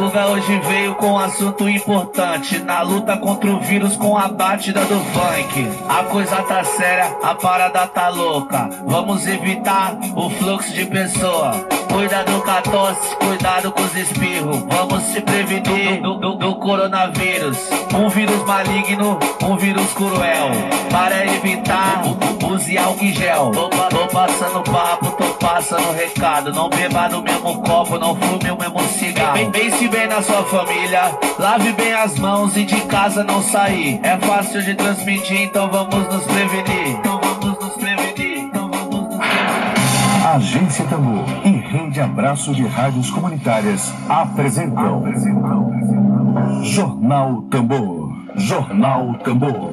Guga hoje veio com um assunto importante. Na luta contra o vírus com a batida do funk. A coisa tá séria, a parada tá louca. Vamos evitar o fluxo de pessoa. Cuidado com a tosse, cuidado com os espirros. Vamos se prevenir do, do, do coronavírus. Um vírus maligno, um vírus cruel. Para evitar, use álcool em gel. Tô, tô passando papo, tô passando recado. Não beba no mesmo copo, não fume o mesmo cigarro. Pense bem na sua família, lave bem as mãos e de casa não sair. É fácil de transmitir, então vamos nos prevenir. Então vamos nos prevenir. Então vamos nos prevenir. Agência Tambor Rede Abraço de Rádios Comunitárias apresentam Jornal Tambor. Jornal Tambor.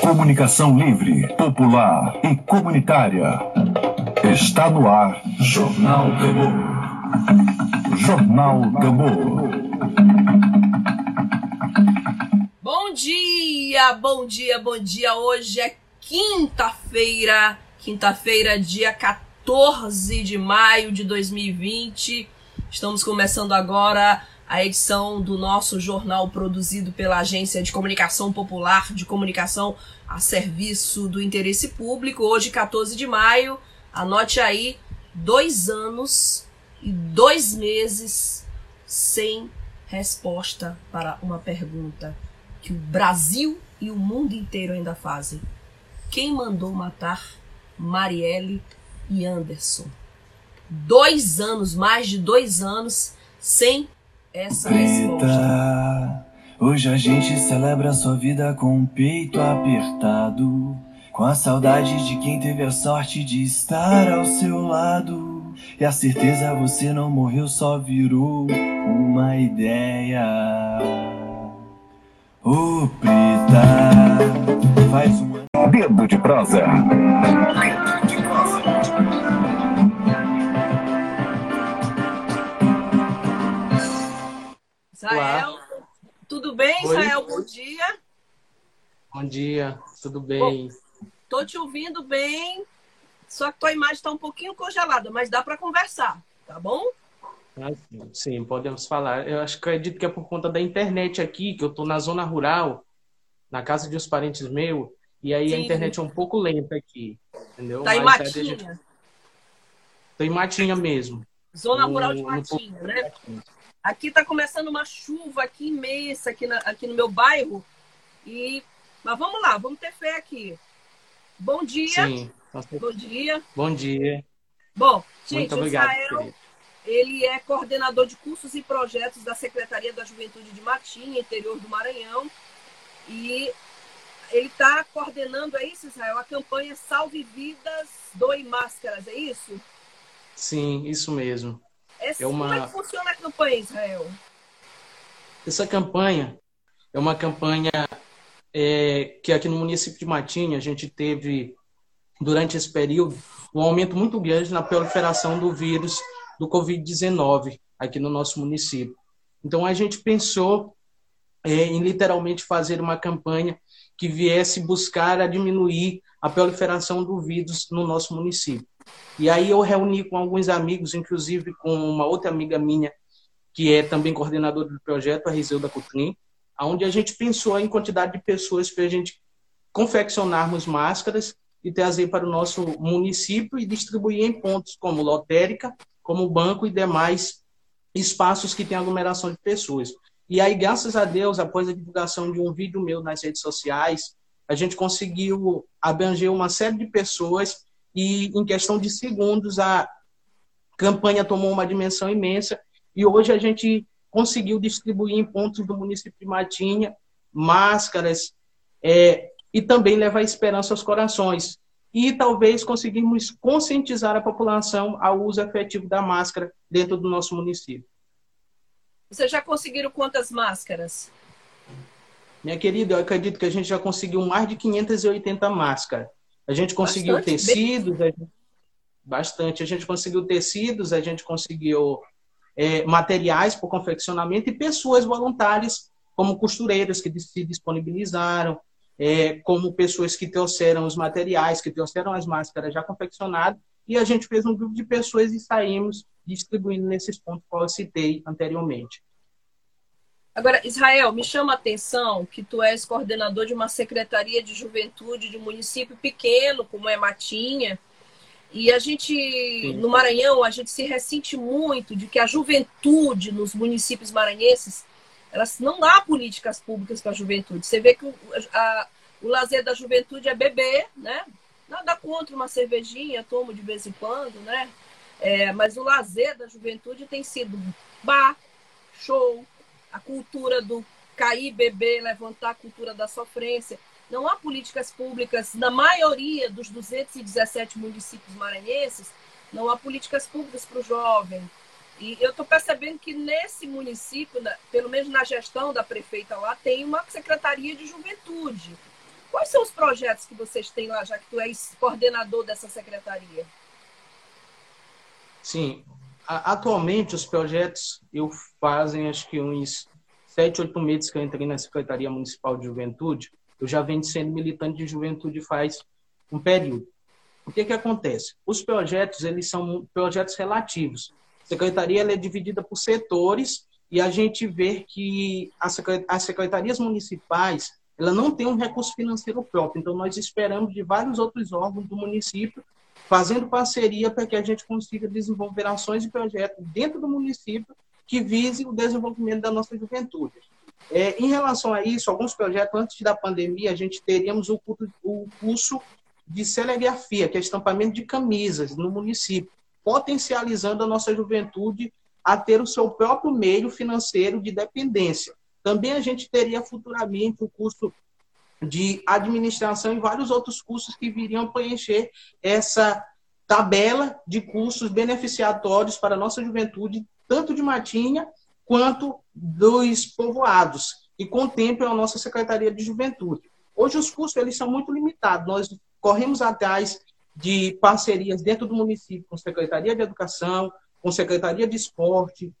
Comunicação livre, popular e comunitária. Está no ar Jornal Tambor. Jornal Tambor. Bom dia, bom dia, bom dia. Hoje é quinta-feira, quinta-feira, dia 14 de maio de 2020. Estamos começando agora a edição do nosso jornal produzido pela Agência de Comunicação Popular, de comunicação a serviço do interesse público. Hoje, 14 de maio, anote aí, dois anos e dois meses sem resposta para uma pergunta que o Brasil e o mundo inteiro ainda fazem. Quem mandou matar Marielle e Anderson? Dois anos, mais de dois anos, sem essa resposta. Preta, hoje a gente celebra sua vida com o peito apertado. Com a saudade de quem teve a sorte de estar ao seu lado. E a certeza você não morreu, só virou uma ideia. Ô preta, faz uma. Dedo de prosa. Israel, tudo bem, Oi. Israel? Bom dia. Bom dia, tudo bem? Tô te ouvindo bem, só que tua imagem está um pouquinho congelada, mas dá para conversar, tá bom? Ah, sim, sim, podemos falar. Eu acho que acredito que é por conta da internet aqui, que eu tô na zona rural, na casa de uns parentes meus, e aí a Sim. internet é um pouco lenta aqui, entendeu? Tá em Mas a gente- Matinha, Tô em Matinha mesmo. zona no- rural de no Matinha, né? Aqui tá começando uma chuva aqui imensa aqui, na- aqui no meu bairro. E mas vamos lá, vamos ter fé aqui. Bom dia. Sim. Bom dia. Bom dia. Bom, gente, Muito o obrigado, Israel, querido. ele é coordenador de cursos e projetos da Secretaria da Juventude de Matinha, interior do Maranhão. E ele está coordenando, é isso, Israel, a campanha Salve Vidas, Doe Máscaras, é isso? Sim, isso mesmo. É, É uma- Como é que funciona a campanha, Israel? Essa campanha é uma campanha é, que aqui no município de Matinha a gente teve, durante esse período, um aumento muito grande na proliferação do vírus do Covid-19 aqui no nosso município. Então a gente pensou é, em literalmente fazer uma campanha que viesse buscar a diminuir a proliferação do vírus no nosso município. E aí eu reuni com alguns amigos, inclusive com uma outra amiga minha, que é também coordenadora do projeto, a Rizeuda Coutrin, onde a gente pensou em quantidade de pessoas para a gente confeccionarmos máscaras e trazer para o nosso município e distribuir em pontos como lotérica, como banco e demais espaços que têm aglomeração de pessoas. E aí, graças a Deus, após a divulgação de um vídeo meu nas redes sociais, a gente conseguiu abranger uma série de pessoas e, em questão de segundos, a campanha tomou uma dimensão imensa e hoje a gente conseguiu distribuir em pontos do município de Matinha máscaras é, e também levar esperança aos corações. E talvez conseguimos conscientizar a população ao uso efetivo da máscara dentro do nosso município. Vocês já conseguiram quantas máscaras? Minha querida, eu acredito que a gente já conseguiu mais de 580 máscaras. A gente conseguiu Bastante, tecidos, a gente- bastante. A gente conseguiu tecidos, a gente conseguiu é, materiais para confeccionamento e pessoas voluntárias, como costureiras que se disponibilizaram, é, como pessoas que trouxeram os materiais, que trouxeram as máscaras já confeccionadas e a gente fez um grupo de pessoas e saímos distribuindo nesses pontos que eu citei anteriormente. Agora, Israel, me chama a atenção que tu és coordenador de uma secretaria de juventude de um município pequeno, como é Matinha, e a gente, Sim. no Maranhão, a gente se ressente muito de que a juventude nos municípios maranhenses, elas não há políticas públicas para a juventude. Você vê que o, a, o lazer da juventude é beber, né? Nada contra uma cervejinha, tomo de vez em quando, né? É, mas o lazer da juventude tem sido bar, show, a cultura do cair, beber, levantar a cultura da sofrência. Não há políticas públicas, na maioria dos 217 municípios maranhenses, não há políticas públicas para o jovem. E eu estou percebendo que nesse município, pelo menos na gestão da prefeita lá, tem uma secretaria de juventude. Quais são os projetos que vocês têm lá, já que tu és coordenador dessa secretaria? Sim, atualmente os projetos eu fazem acho que uns sete, oito meses que eu entrei na Secretaria Municipal de Juventude, eu já venho sendo militante de juventude faz um período. O que que acontece? Os projetos, eles são projetos relativos. A secretaria é dividida por setores e a gente vê que as secretarias municipais, ela não tem um recurso financeiro próprio. Então, nós esperamos de vários outros órgãos do município fazendo parceria para que a gente consiga desenvolver ações e projetos dentro do município que vise o desenvolvimento da nossa juventude. É, em relação a isso, alguns projetos, antes da pandemia, a gente teríamos o, curso de serigrafia, que é estampamento de camisas no município, potencializando a nossa juventude a ter o seu próprio meio financeiro de dependência. Também a gente teria futuramente o curso de administração e vários outros cursos que viriam preencher essa tabela de cursos beneficiatórios para a nossa juventude, tanto de Matinha quanto dos povoados, e contemplam a nossa Secretaria de Juventude. Hoje os cursos eles são muito limitados. Nós corremos atrás de parcerias dentro do município com Secretaria de Educação, com Secretaria de Esporte.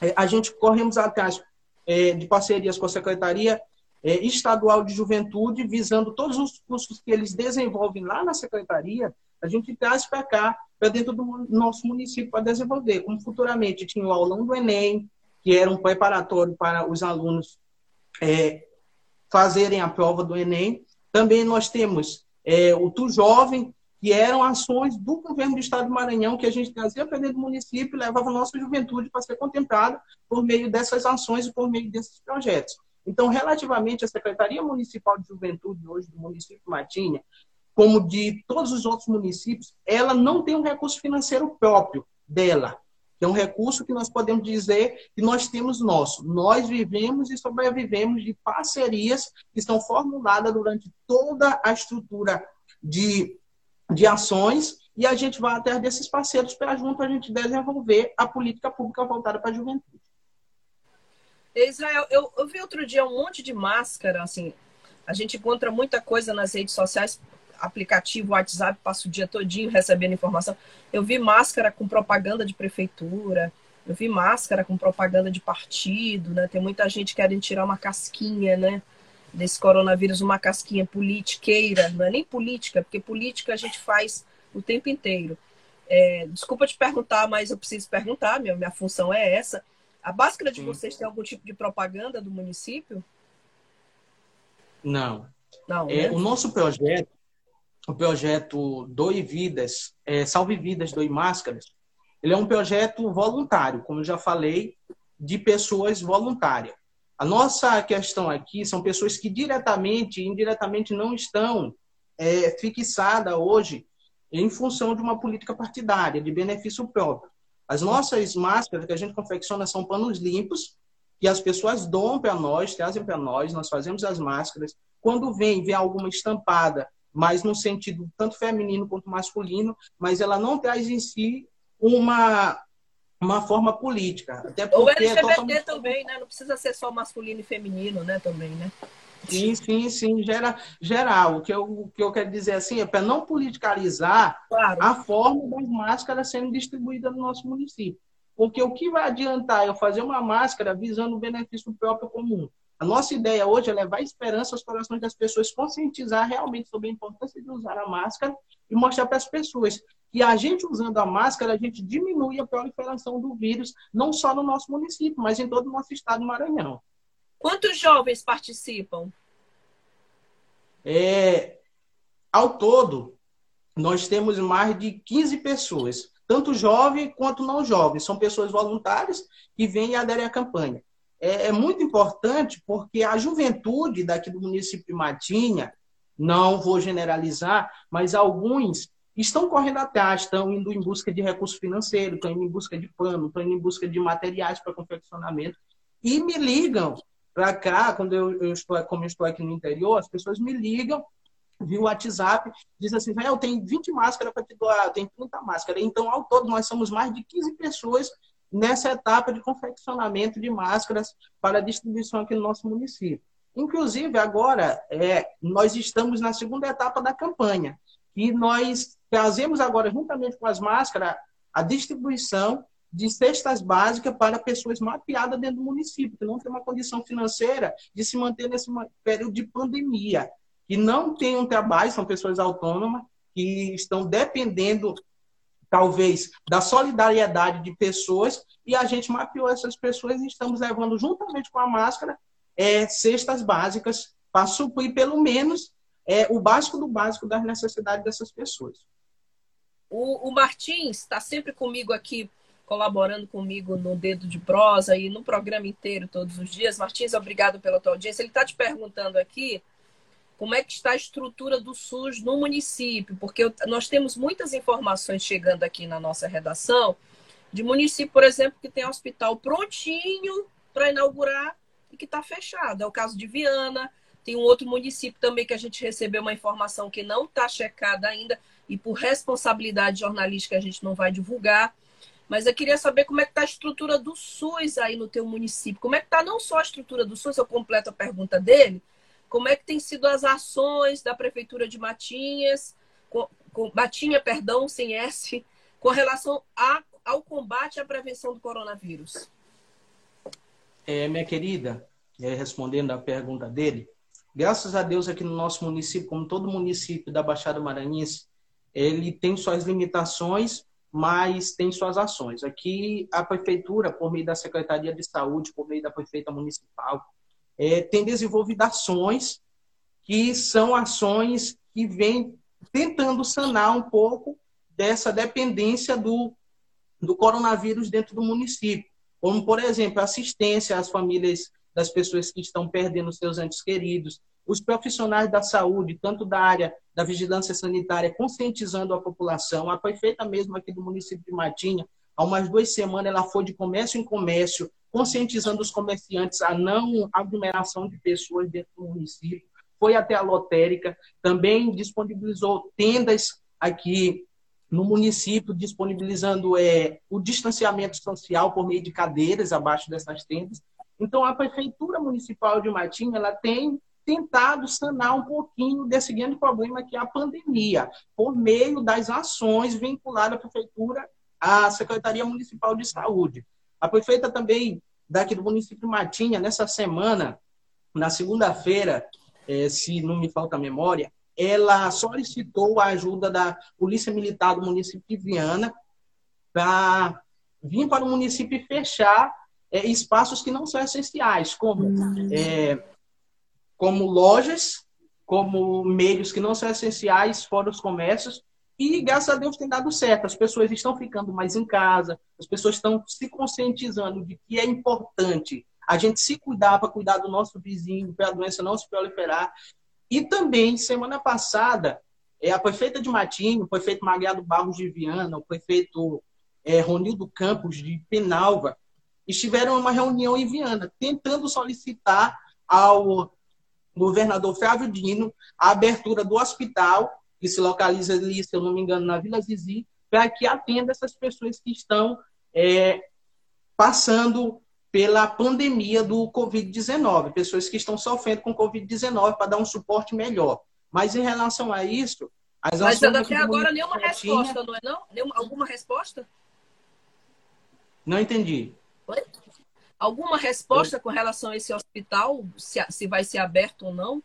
É, a gente corremos atrás é, de parcerias com a Secretaria é, estadual de juventude, visando todos os cursos que eles desenvolvem lá na secretaria, a gente traz para cá, para dentro do nosso município, para desenvolver. Como futuramente tinha o aulão do Enem, que era um preparatório para os alunos é, fazerem a prova do Enem. Também nós temos é, o Tu Jovem, que eram ações do governo do estado do Maranhão que a gente trazia para dentro do município e levava a nossa juventude para ser contemplada por meio dessas ações e por meio desses projetos. Então, relativamente à Secretaria Municipal de Juventude hoje do município de Matinha, como de todos os outros municípios, ela não tem um recurso financeiro próprio dela. É um recurso que nós podemos dizer que nós temos nosso. Nós vivemos e sobrevivemos de parcerias que estão formuladas durante toda a estrutura de, de ações e a gente vai atrás desses parceiros para junto a gente desenvolver a política pública voltada para a juventude. Israel, eu, eu vi outro dia um monte de máscara, assim, a gente encontra muita coisa nas redes sociais, aplicativo, WhatsApp, passa o dia todinho recebendo informação. Eu vi máscara com propaganda de prefeitura, eu vi máscara com propaganda de partido, né? Tem muita gente querendo tirar uma casquinha, né? Desse coronavírus, uma casquinha politiqueira, não é nem política, porque política a gente faz o tempo inteiro. É, desculpa te perguntar, mas eu preciso perguntar, minha, minha função é essa. A máscara de Sim. vocês tem algum tipo de propaganda do município? Não. Não é, né? O nosso projeto, o projeto Doe Vidas, é, Salve Vidas, Doe Máscaras, ele é um projeto voluntário, como eu já falei, de pessoas voluntárias. A nossa questão aqui são pessoas que diretamente e indiretamente não estão é, fixadas hoje em função de uma política partidária, de benefício próprio. As nossas máscaras que a gente confecciona são panos limpos, que as pessoas doam para nós, trazem para nós, nós fazemos as máscaras. Quando vem, vem alguma estampada, mas no sentido tanto feminino quanto masculino, mas ela não traz em si uma uma forma política. Até porque Ou LGBT é totalmente... também, né? Não precisa ser só masculino e feminino, né? Também, né? Sim, sim, sim, gera, geral. O que eu, o que eu quero dizer assim é para não politicalizar claro. a forma das máscaras sendo distribuídas no nosso município. Porque o que vai adiantar eu fazer uma máscara visando o benefício próprio comum? A nossa ideia hoje é levar esperança aos corações das pessoas, conscientizar realmente sobre a importância de usar a máscara e mostrar para as pessoas que a gente usando a máscara, a gente diminui a proliferação do vírus, não só no nosso município, mas em todo o nosso estado do Maranhão. Quantos jovens participam? É, ao todo, nós temos mais de 15 pessoas, tanto jovem quanto não jovem. São pessoas voluntárias que vêm e aderem à campanha é, é muito importante porque a juventude daqui do município de Matinha, não vou generalizar, mas alguns estão correndo atrás, estão indo em busca de recurso financeiro, estão indo em busca de pano, estão indo em busca de materiais para confeccionamento e me ligam para cá, quando eu, eu, estou, como eu estou aqui no interior, as pessoas me ligam via WhatsApp, dizem assim, eu tenho 20 máscaras para te doar, eu tenho 30 máscaras. Então, ao todo, nós somos mais de 15 pessoas nessa etapa de confeccionamento de máscaras para distribuição aqui no nosso município. Inclusive, agora, é, nós estamos na segunda etapa da campanha, e nós trazemos agora, juntamente com as máscaras, a distribuição de cestas básicas para pessoas mapeadas dentro do município, que não tem uma condição financeira de se manter nesse período de pandemia, que não tem um trabalho, são pessoas autônomas, que estão dependendo talvez, da solidariedade de pessoas, e a gente mapeou essas pessoas e estamos levando, juntamente com a máscara, é, cestas básicas para suprir, pelo menos, é, o básico do básico das necessidades dessas pessoas. O, o Martins está sempre comigo aqui, colaborando comigo no Dedo de Prosa e no programa inteiro, todos os dias. Martins, obrigado pela tua audiência. Ele está te perguntando aqui como é que está a estrutura do SUS no município, porque nós temos muitas informações chegando aqui na nossa redação de município, por exemplo, que tem hospital prontinho para inaugurar e que está fechado. É o caso de Viana, tem um outro município também que a gente recebeu uma informação que não está checada ainda e por responsabilidade jornalística a gente não vai divulgar. Mas eu queria saber como é que está a estrutura do SUS aí no teu município. Como é que está não só a estrutura do SUS, eu completo a pergunta dele, como é que tem sido as ações da Prefeitura de Matinhas, com, com, Matinha, perdão, sem S, com relação a, ao combate à prevenção do coronavírus? É, minha querida, é, respondendo à pergunta dele, graças a Deus aqui no nosso município, como todo município da Baixada Maranhense, ele tem suas limitações, mas tem suas ações. Aqui a prefeitura, por meio da Secretaria de Saúde, por meio da prefeita municipal, é, tem desenvolvido ações que são ações que vêm tentando sanar um pouco dessa dependência do, do coronavírus dentro do município. Como, por exemplo, assistência às famílias das pessoas que estão perdendo seus entes queridos, os profissionais da saúde, tanto da área da vigilância sanitária, conscientizando a população. A prefeita mesmo aqui do município de Matinha, há umas duas semanas, ela foi de comércio em comércio, conscientizando os comerciantes a não aglomeração de pessoas dentro do município. Foi até a lotérica, também disponibilizou tendas aqui no município, disponibilizando é, o distanciamento social por meio de cadeiras abaixo dessas tendas. Então, a Prefeitura Municipal de Matinha ela tem tentado sanar um pouquinho desse grande problema que é a pandemia, por meio das ações vinculadas à Prefeitura à Secretaria Municipal de Saúde. A prefeita também daqui do município de Matinha, nessa semana, na segunda-feira, é, se não me falta a memória, ela solicitou a ajuda da Polícia Militar do município de Viana para vir para o município e fechar é, espaços que não são essenciais, como, é, como lojas, como meios que não são essenciais, fora os comércios, e graças a Deus tem dado certo. As pessoas estão ficando mais em casa, as pessoas estão se conscientizando de que é importante a gente se cuidar para cuidar do nosso vizinho, para a doença não se proliferar. E também, semana passada, é, a prefeita de Matinho, o prefeito Magado Barros de Viana, o prefeito é, Ronildo Campos de Penalva, estiveram em uma reunião em Viana, tentando solicitar ao governador Flávio Dino a abertura do hospital que se localiza ali, se eu não me engano, na Vila Zizi, para que atenda essas pessoas que estão é, passando pela pandemia do Covid-19, pessoas que estão sofrendo com Covid-19 para dar um suporte melhor. Mas em relação a isso, as Mas até agora nenhuma resposta, não é não? Nenhuma, alguma resposta? Não entendi. Oi? Alguma resposta com relação a esse hospital, se, se vai ser aberto ou não?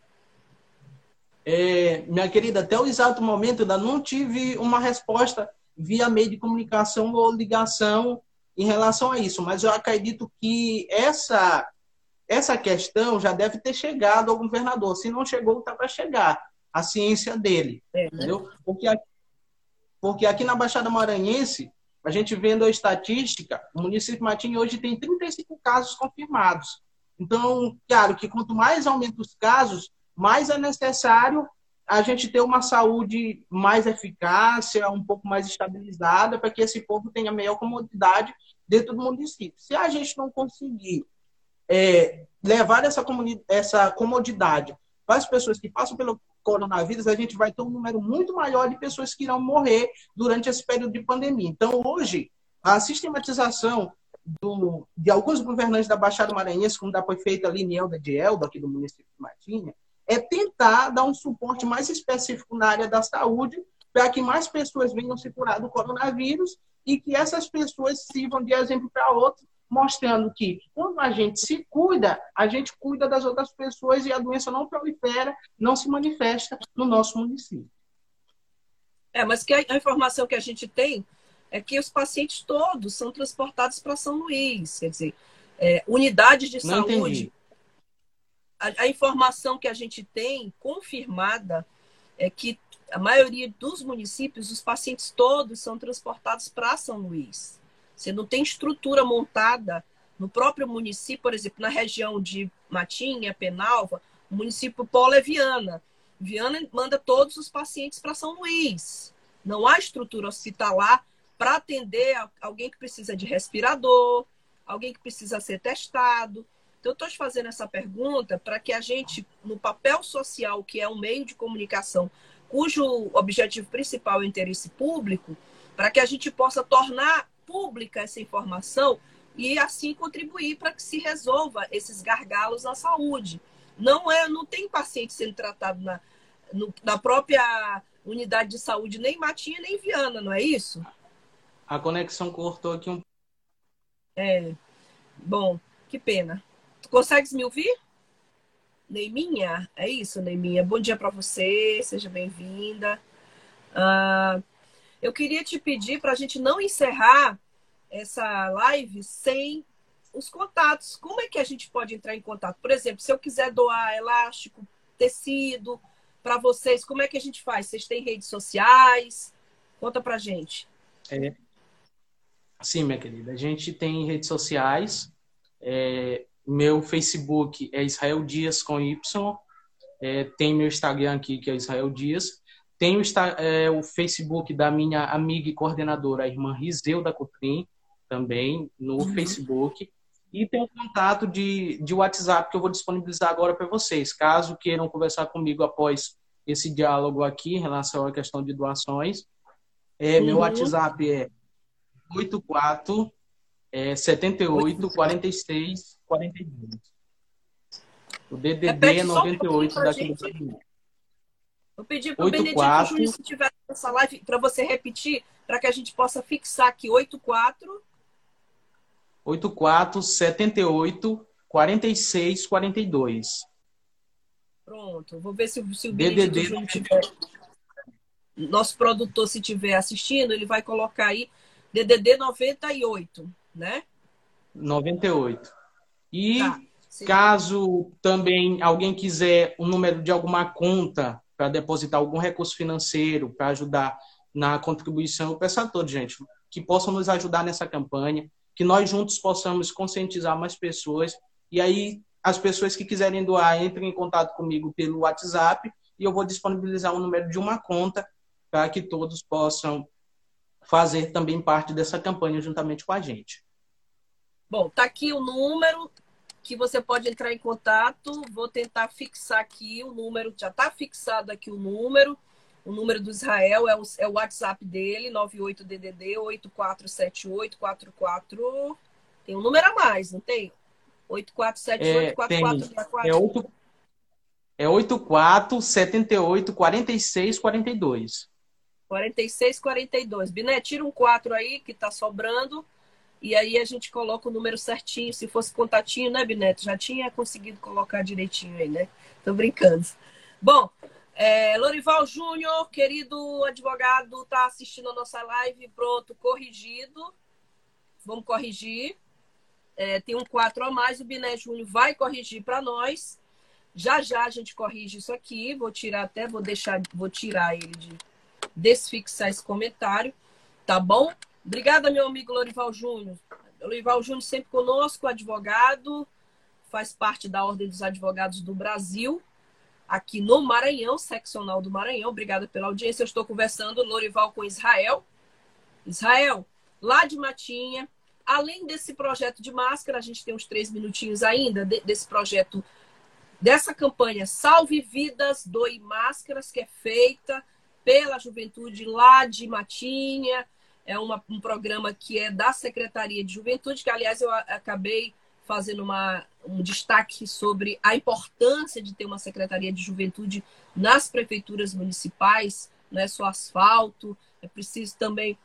É, minha querida, até o exato momento ainda não tive uma resposta via meio de comunicação ou ligação em relação a isso, mas eu acredito que essa essa questão já deve ter chegado ao governador. Se não chegou, está para chegar. A ciência dele. É, né? entendeu? Porque aqui, porque aqui na Baixada Maranhense, a gente vendo a estatística, o município de Matinho hoje tem 35 casos confirmados. Então, claro que quanto mais aumenta os casos, mais é necessário a gente ter uma saúde mais eficácia, um pouco mais estabilizada, para que esse povo tenha melhor comodidade dentro do município. Se a gente não conseguir é, levar essa, essa comodidade para as pessoas que passam pelo coronavírus, a gente vai ter um número muito maior de pessoas que irão morrer durante esse período de pandemia. Então, hoje, a sistematização do, de alguns governantes da Baixada Maranhense, como da prefeita Linielda de Eldo, aqui do município de Matinha, é tentar dar um suporte mais específico na área da saúde para que mais pessoas venham se curar do coronavírus e que essas pessoas sirvam de exemplo para outros, mostrando que quando a gente se cuida, a gente cuida das outras pessoas e a doença não prolifera, não se manifesta no nosso município. É, mas que a informação que a gente tem é que os pacientes todos são transportados para São Luís, quer dizer, é, unidades de não saúde entendi a, a informação que a gente tem confirmada é que a maioria dos municípios, os pacientes todos são transportados para São Luís. Você não tem estrutura montada no próprio município, por exemplo, na região de Matinha, Penalva, o município Polo é Viana. Viana manda todos os pacientes para São Luís. Não há estrutura hospitalar para atender alguém que precisa de respirador, alguém que precisa ser testado. Então, eu estou te fazendo essa pergunta para que a gente, no papel social, que é um meio de comunicação cujo objetivo principal é o interesse público, para que a gente possa tornar pública essa informação e assim contribuir para que se resolva esses gargalos na saúde. Não é, não tem paciente sendo tratado na, no, na própria unidade de saúde nem Matinha nem Viana, não é isso? A conexão cortou aqui um. É. Bom, que pena. Tu consegues me ouvir? Neiminha? É isso, Neiminha. Bom dia para você, seja bem-vinda. Uh, eu queria te pedir para a gente não encerrar essa live sem os contatos. Como é que a gente pode entrar em contato? Por exemplo, se eu quiser doar elástico, tecido para vocês, como é que a gente faz? Vocês têm redes sociais? Conta para gente. É. Sim, minha querida. A gente tem redes sociais. É, meu Facebook é Israel Dias com Y. É, tem meu Instagram aqui, que é Israel Dias. Tem o, é, o, Facebook da minha amiga e coordenadora, a irmã Rizeuda Cotrim, também no uhum. Facebook. E tem o contato de, de WhatsApp que eu vou disponibilizar agora para vocês. Caso queiram conversar comigo após esse diálogo aqui em relação à questão de doações, é, uhum. meu WhatsApp é 84 é, 78 46 42. O DDD é 98 daqui do Brasil. Vou pedir para o Benedito Júnior, se tiver essa live, para você repetir, para que a gente possa fixar aqui. 84. 84 78 46 42. Pronto. Vou ver se, se o Benedito DDD Júnior tiver. Nosso produtor, se estiver assistindo, ele vai colocar aí DDD 98, né? 98. E tá, caso também alguém quiser o número de alguma conta para depositar algum recurso financeiro para ajudar na contribuição, eu peço a todos, gente, que possam nos ajudar nessa campanha, que nós juntos possamos conscientizar mais pessoas. E aí, as pessoas que quiserem doar, entrem em contato comigo pelo WhatsApp e eu vou disponibilizar o número de uma conta para que todos possam fazer também parte dessa campanha juntamente com a gente. Bom, tá aqui o número que você pode entrar em contato. Vou tentar fixar aqui o número, já está fixado aqui o número. O número do Israel é o, é o WhatsApp dele, 98DDD 847844. Tem um número a mais, não tem? 84784464. É, é, 8, é 84 78 46 42. 46 42. Biné, tira um 4 aí que tá sobrando. E aí a gente coloca o número certinho. Se fosse contatinho, né, Bineto? Já tinha conseguido colocar direitinho aí, né? Tô brincando. Bom, é, Lorival Júnior, querido advogado, tá assistindo a nossa live. Pronto, corrigido. Vamos corrigir. É, tem um 4 a mais. O Biné Júnior vai corrigir para nós. Já já a gente corrige isso aqui. Vou tirar até, vou deixar, vou tirar ele de desfixar esse comentário. Tá bom? Obrigada, meu amigo Lorival Júnior. Lorival Júnior sempre conosco, advogado, faz parte da Ordem dos Advogados do Brasil, aqui no Maranhão, seccional do Maranhão. Obrigada pela audiência. Eu estou conversando, Lorival, com Israel. Israel, lá de Matinha. Além desse projeto de máscara, a gente tem uns três minutinhos ainda desse projeto, dessa campanha Salve Vidas, Doe Máscaras, que é feita pela juventude lá de Matinha é uma, um programa que é da Secretaria de Juventude, que, aliás, eu acabei fazendo uma, um destaque sobre a importância de ter uma Secretaria de Juventude nas prefeituras municipais, não é só asfalto, é preciso também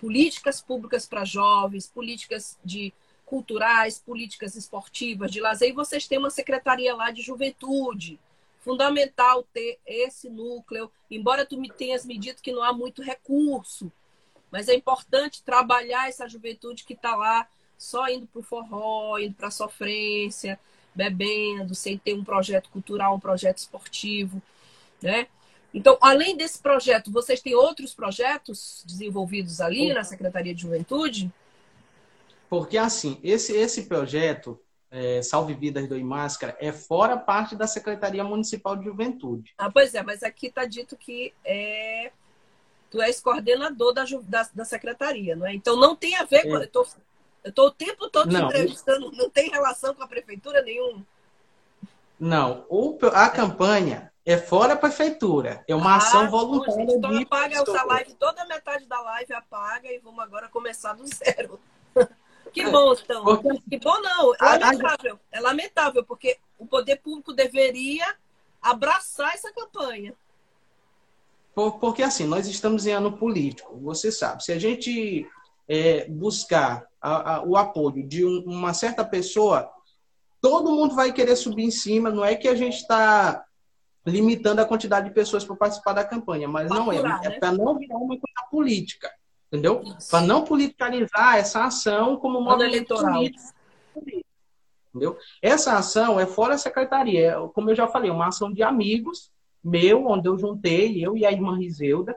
políticas públicas para jovens, políticas de culturais, políticas esportivas, de lazer, e vocês têm uma secretaria lá de juventude. Fundamental ter esse núcleo, embora tu me tenhas me dito que não há muito recurso, mas é importante trabalhar essa juventude que está lá só indo para o forró, indo para a sofrência, bebendo, sem ter um projeto cultural, um projeto esportivo, né? Então, além desse projeto, vocês têm outros projetos desenvolvidos ali na Secretaria de Juventude? Porque, assim, esse, esse projeto, é, Salve Vidas do Máscara, é fora parte da Secretaria Municipal de Juventude. Ah, pois é, mas aqui está dito que é tu és coordenador da, da, da secretaria, não é? Então não tem a ver com. É. Eu estou o tempo todo não, entrevistando, não tem relação com a prefeitura nenhum. Não, o, a campanha é fora a prefeitura, é uma ah, ação voluntária. Bom, então apaga essa live, toda a metade da live apaga e vamos agora começar do zero. que é, bom, então. Porque... Que bom não, é lamentável. É lamentável, porque o poder público deveria abraçar essa campanha. Porque assim, nós estamos em ano político, você sabe. Se a gente é, buscar a, a, o apoio de um, uma certa pessoa, todo mundo vai querer subir em cima. Não é que a gente está limitando a quantidade de pessoas para participar da campanha, mas não é. É né? para não virar uma coisa política, entendeu? Para não politicalizar essa ação como modo eleitoral. Entendeu? Essa ação é fora a secretaria, é, como eu já falei, uma ação de amigos meu, onde eu juntei, eu e a irmã Riseuda,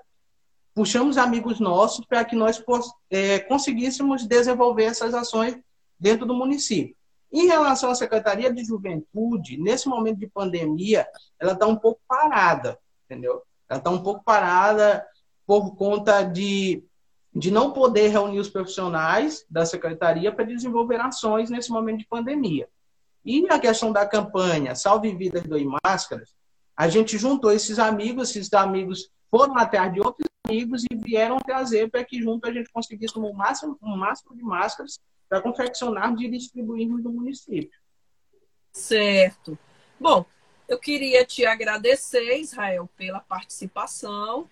puxamos amigos nossos para que nós é, conseguíssemos desenvolver essas ações dentro do município. Em relação à Secretaria de Juventude, nesse momento de pandemia, ela está um pouco parada, entendeu? Ela está um pouco parada por conta de, de não poder reunir os profissionais da Secretaria para desenvolver ações nesse momento de pandemia. E a questão da campanha Salve Vidas Doe Máscaras, a gente juntou esses amigos, esses amigos foram atrás de outros amigos e vieram trazer para que junto a gente conseguisse um máximo, um máximo de máscaras para confeccionar e distribuirmos no município. Certo. Bom, eu queria te agradecer, Israel, pela participação.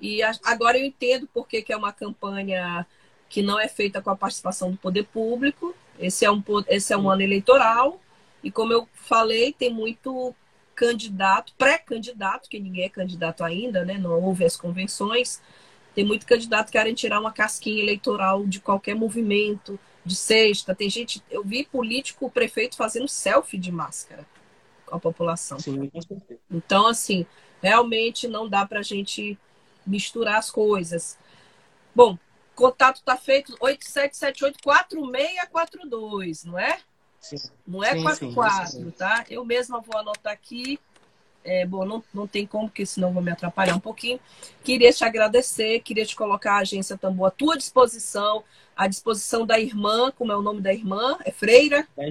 E agora eu entendo por que, que é uma campanha que não é feita com a participação do poder público. Esse é um, esse é um ano eleitoral. E como eu falei, tem muito candidato, pré-candidato, que ninguém é candidato ainda, né? Não houve as convenções. Tem muito candidato que querem tirar uma casquinha eleitoral de qualquer movimento, de sexta. Tem gente, eu vi político, prefeito fazendo selfie de máscara com a população. Sim, então, assim, realmente não dá para a gente misturar as coisas. Bom, contato está feito 87784642, não é? Sim. Não é 44, tá? Eu mesma vou anotar aqui. É, bom, não, não tem como, porque senão vou me atrapalhar um pouquinho. Queria te agradecer, queria te colocar a agência Tambor à tua disposição, à disposição da irmã, como é o nome da irmã? É Freira? É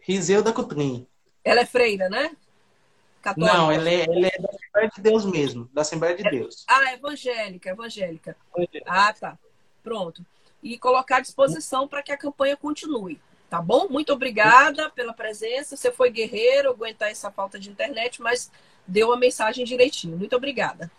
Riseuda Cutrim. Ela é Freira, né? Católica. Não, ela é, ela é da Assembleia de Deus mesmo, da Assembleia de Deus. Ah, evangélica, evangélica. evangélica. Ah, tá. Pronto. E colocar à disposição para que a campanha continue. Tá bom? Muito obrigada pela presença. Você foi guerreiro, aguentar essa falta de internet, mas deu a mensagem direitinho. Muito obrigada.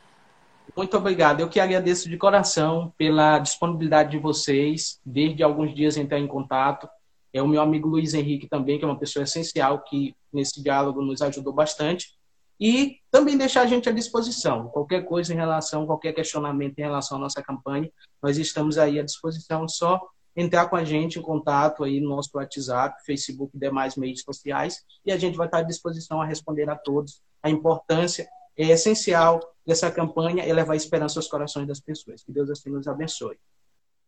Muito obrigado. Eu que agradeço de coração pela disponibilidade de vocês, desde alguns dias entrar em contato. É o meu amigo Luiz Henrique também, que é uma pessoa essencial, que nesse diálogo nos ajudou bastante. E também deixar a gente à disposição. Qualquer coisa em relação, qualquer questionamento em relação à nossa campanha, nós estamos aí à disposição. Só entrar com a gente em contato aí no nosso WhatsApp, Facebook e demais meios sociais, e a gente vai estar à disposição a responder a todos. A importância é essencial dessa campanha é levar esperança aos corações das pessoas. Que Deus assim nos abençoe.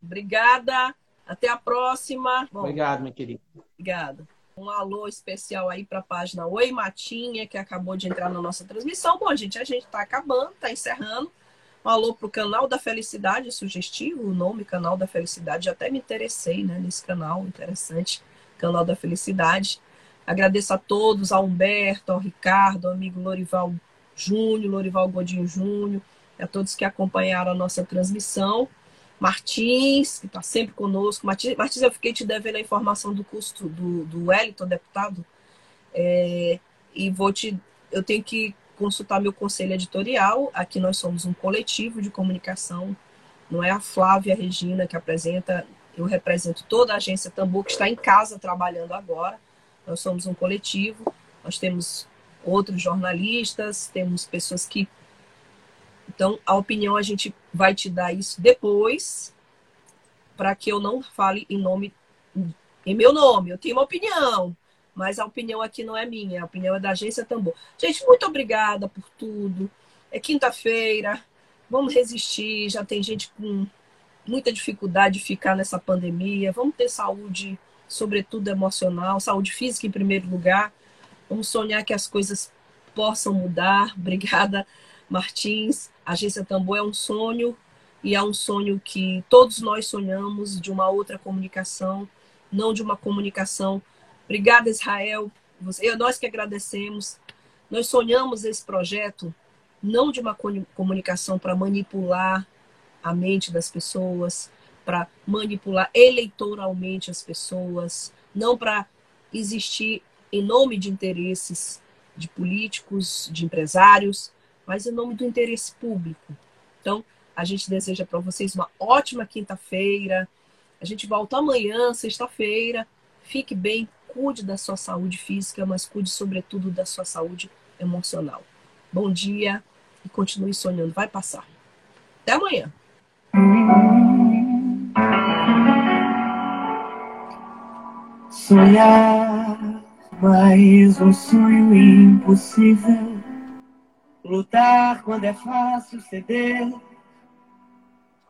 Obrigada. Até a próxima. Bom, Obrigado, minha querida. Obrigada. Um alô especial aí para a página Oi Matinha, que acabou de entrar na nossa transmissão. Bom, gente, a gente está acabando, está encerrando. Um alô para o Canal da Felicidade, sugestivo o nome Canal da Felicidade. Já até me interessei né, nesse canal, interessante. Canal da Felicidade. Agradeço a todos, ao Humberto, ao Ricardo, ao amigo Lorival Júnior, Lorival Godinho Júnior, a todos que acompanharam a nossa transmissão. Martins, que está sempre conosco. Martins, Martins, eu fiquei te devendo a informação do custo do, do Wellington, deputado. É, e vou te. Eu tenho que consultar meu conselho editorial. Aqui nós somos um coletivo de comunicação, não é a Flávia Regina que apresenta, eu represento toda a agência Tambor que está em casa trabalhando agora. Nós somos um coletivo, nós temos outros jornalistas, temos pessoas que. Então, a opinião a gente vai te dar isso depois, para que eu não fale em nome, em meu nome. Eu tenho uma opinião, mas a opinião aqui não é minha, a opinião é da agência Tambor. Gente, muito obrigada por tudo. É quinta-feira, vamos resistir. Já tem gente com muita dificuldade de ficar nessa pandemia. Vamos ter saúde, sobretudo emocional, saúde física em primeiro lugar. Vamos sonhar que as coisas possam mudar. Obrigada, Martins. A agência Tambor é um sonho e é um sonho que todos nós sonhamos de uma outra comunicação, não de uma comunicação Obrigada, Israel. Você, nós que agradecemos. Nós sonhamos esse projeto não de uma comunicação para manipular a mente das pessoas, para manipular eleitoralmente as pessoas, não para existir em nome de interesses de políticos, de empresários, mas em nome do interesse público. Então, a gente deseja para vocês uma ótima quinta-feira. A gente volta amanhã, sexta-feira. Fique bem, cuide da sua saúde física, mas cuide sobretudo da sua saúde emocional. Bom dia e continue sonhando, vai passar. Até amanhã. Sonhar mais um sonho impossível. Lutar quando é fácil ceder.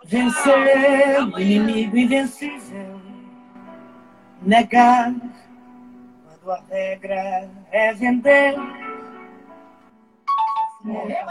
Vencer o inimigo invencível. Negar quando a regra é vender. É